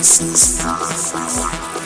Christmas star.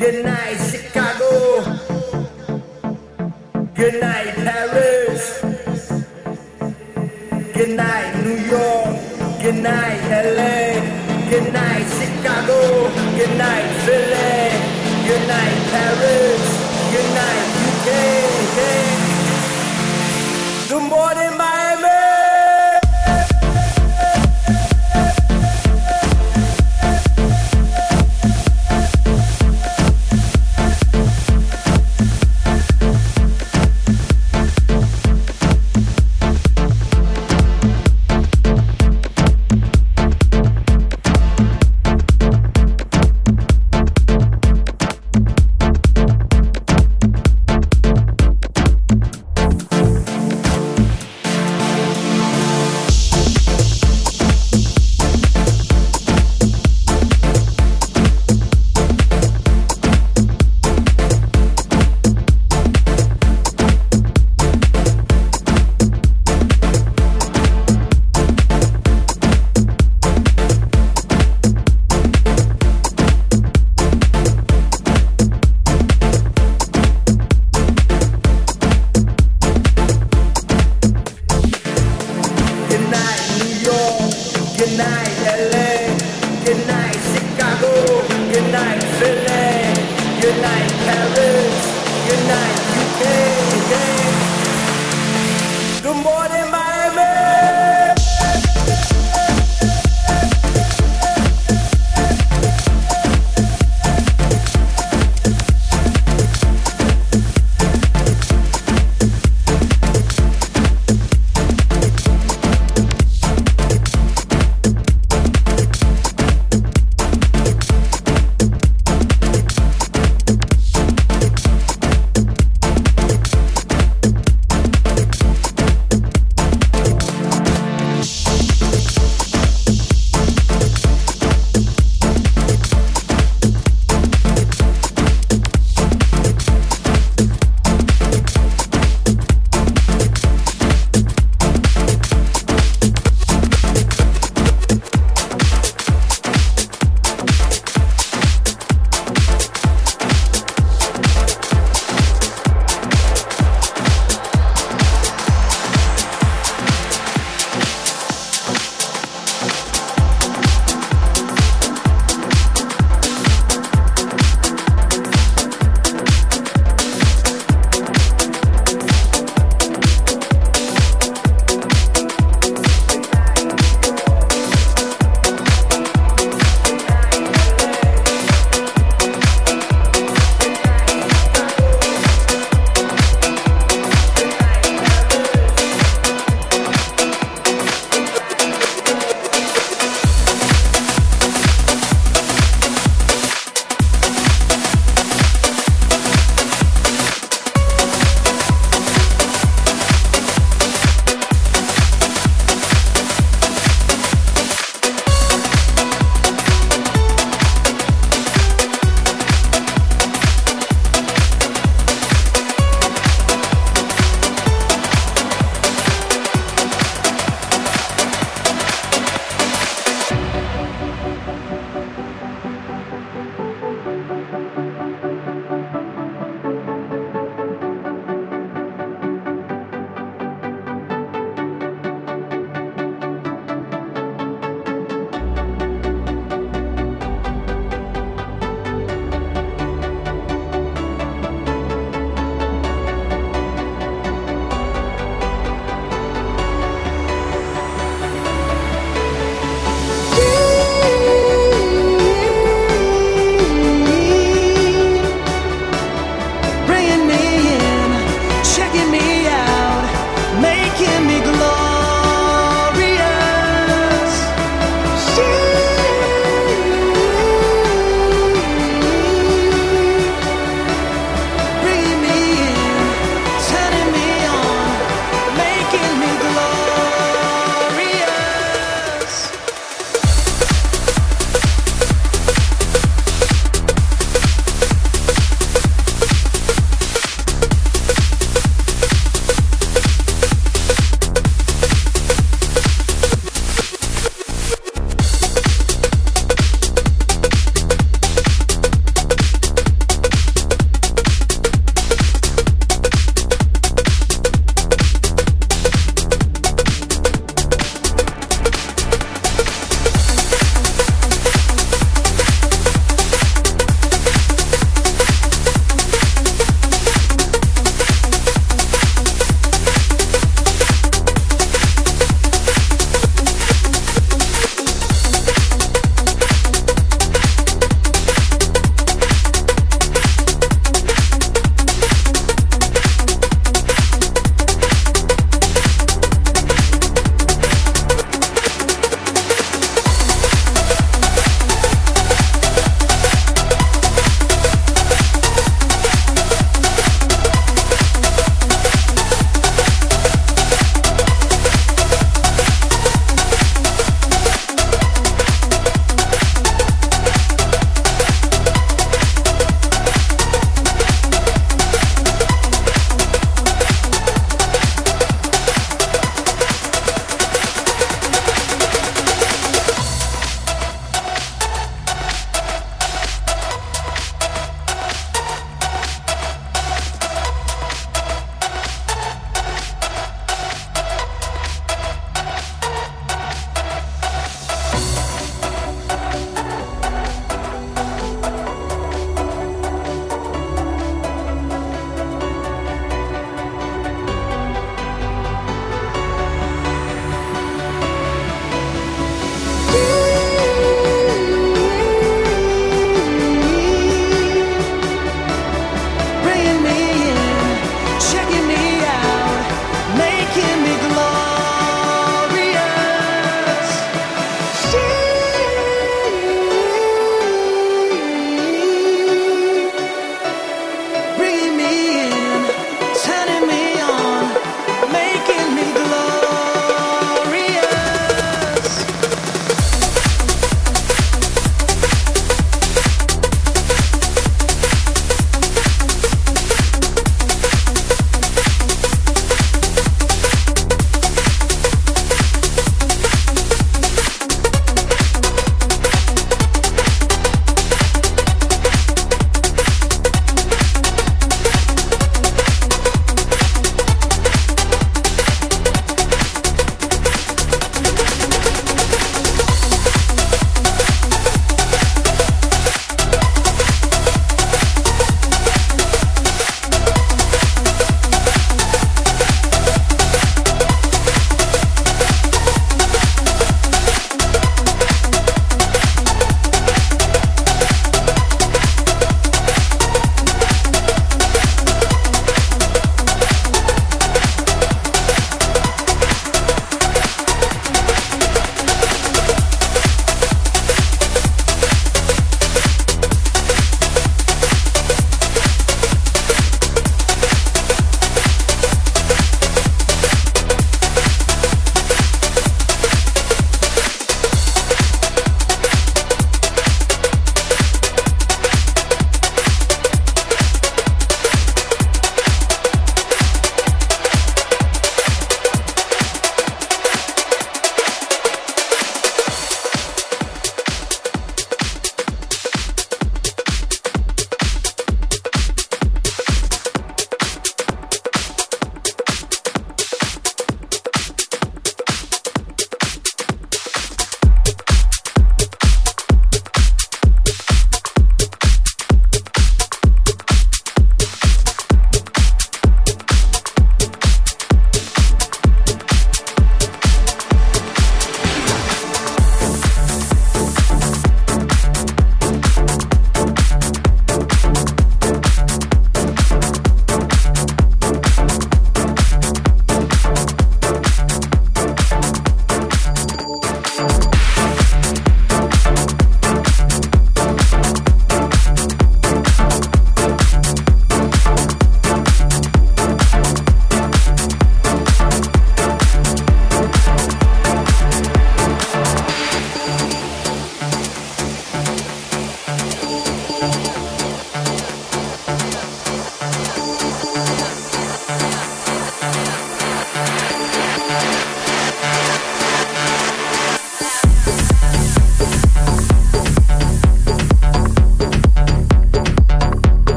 Good night, Chicago. Good night, Paris. Good night, New York. Good night, LA. Good night, Chicago. Good night, Philly. Good night, Paris. Good night, UK. Good morning,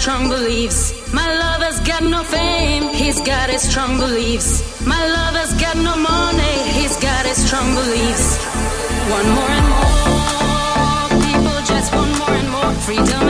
strong beliefs. My lover's got no fame, he's got his strong beliefs. My lover's got no money, he's got his strong beliefs. One more and more, people just want more and more freedom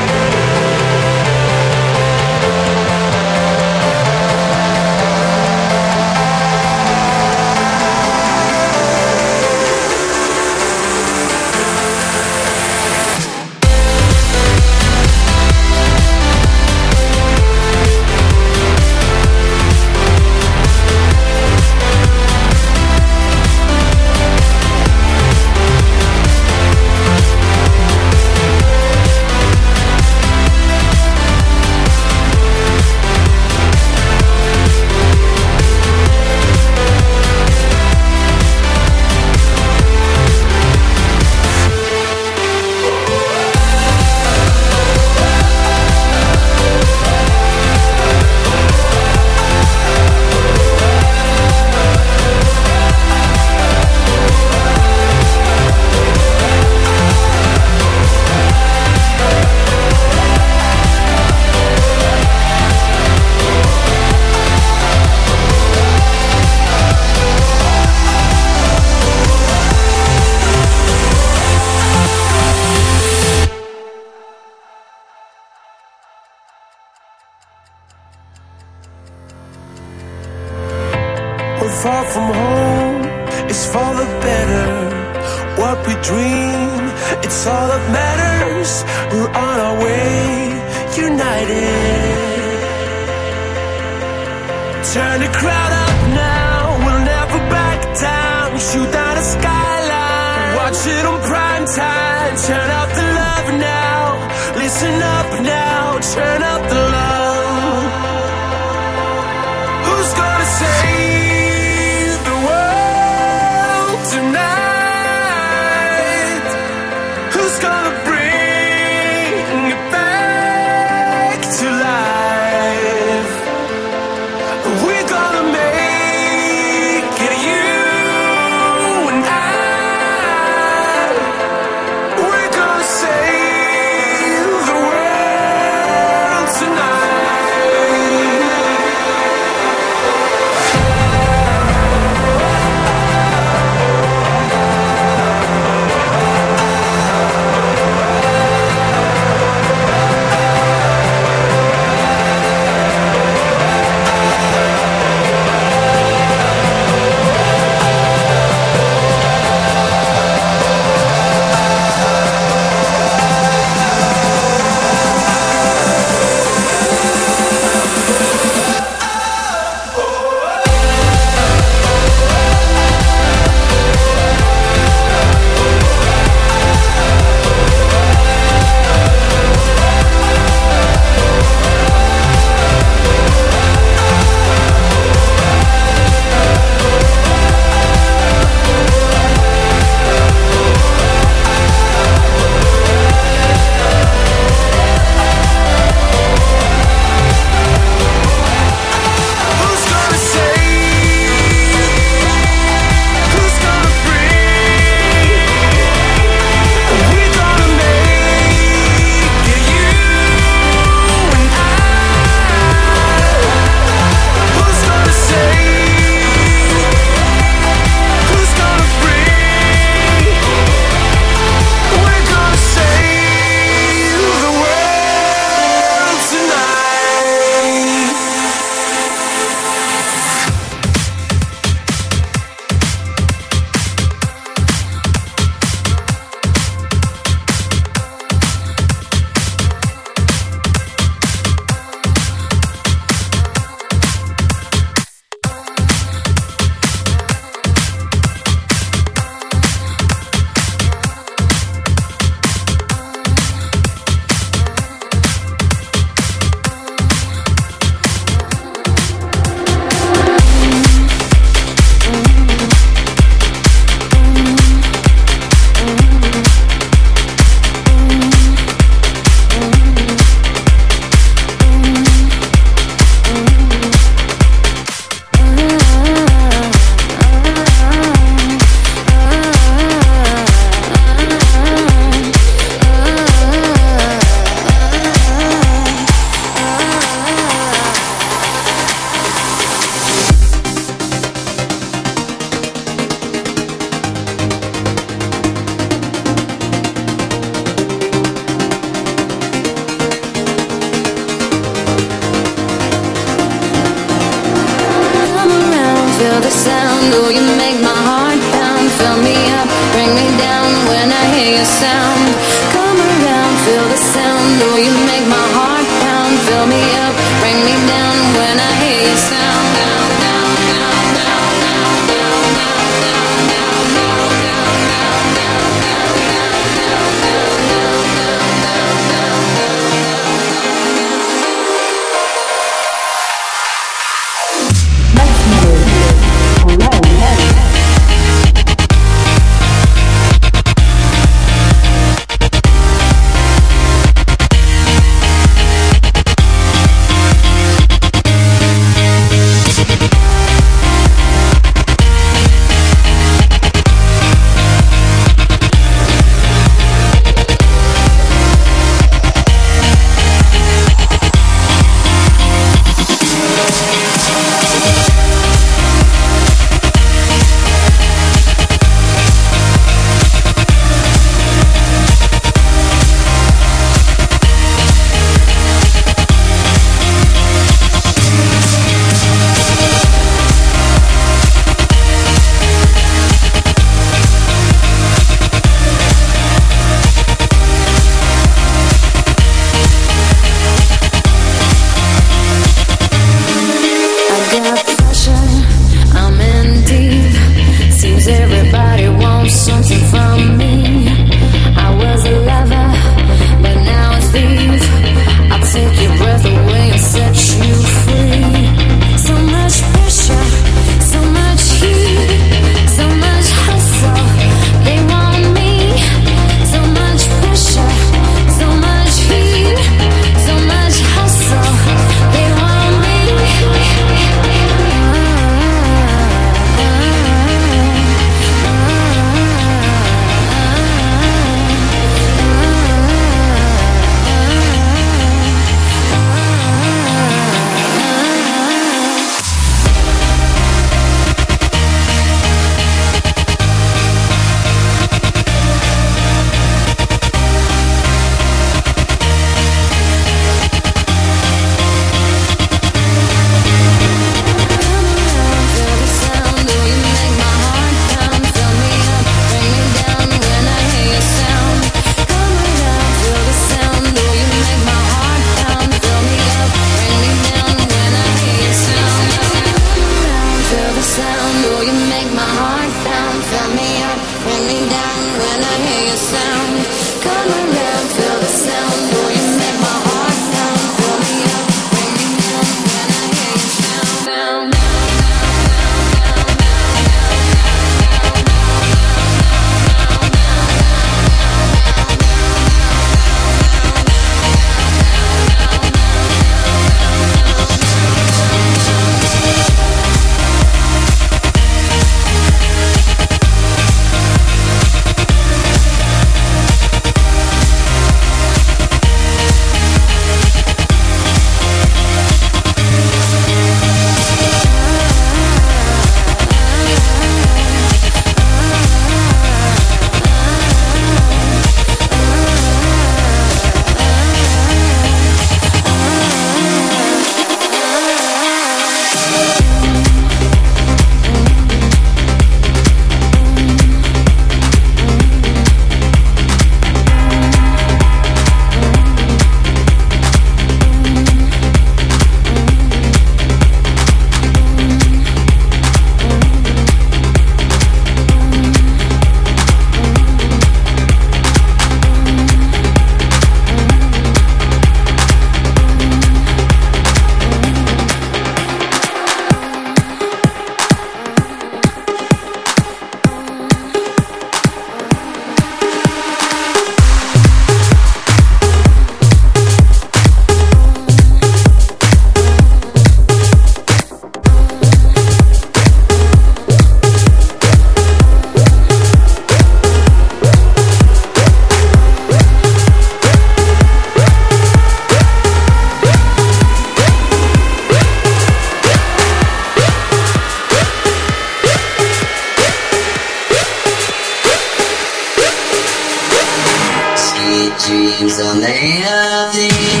dreams are made of these.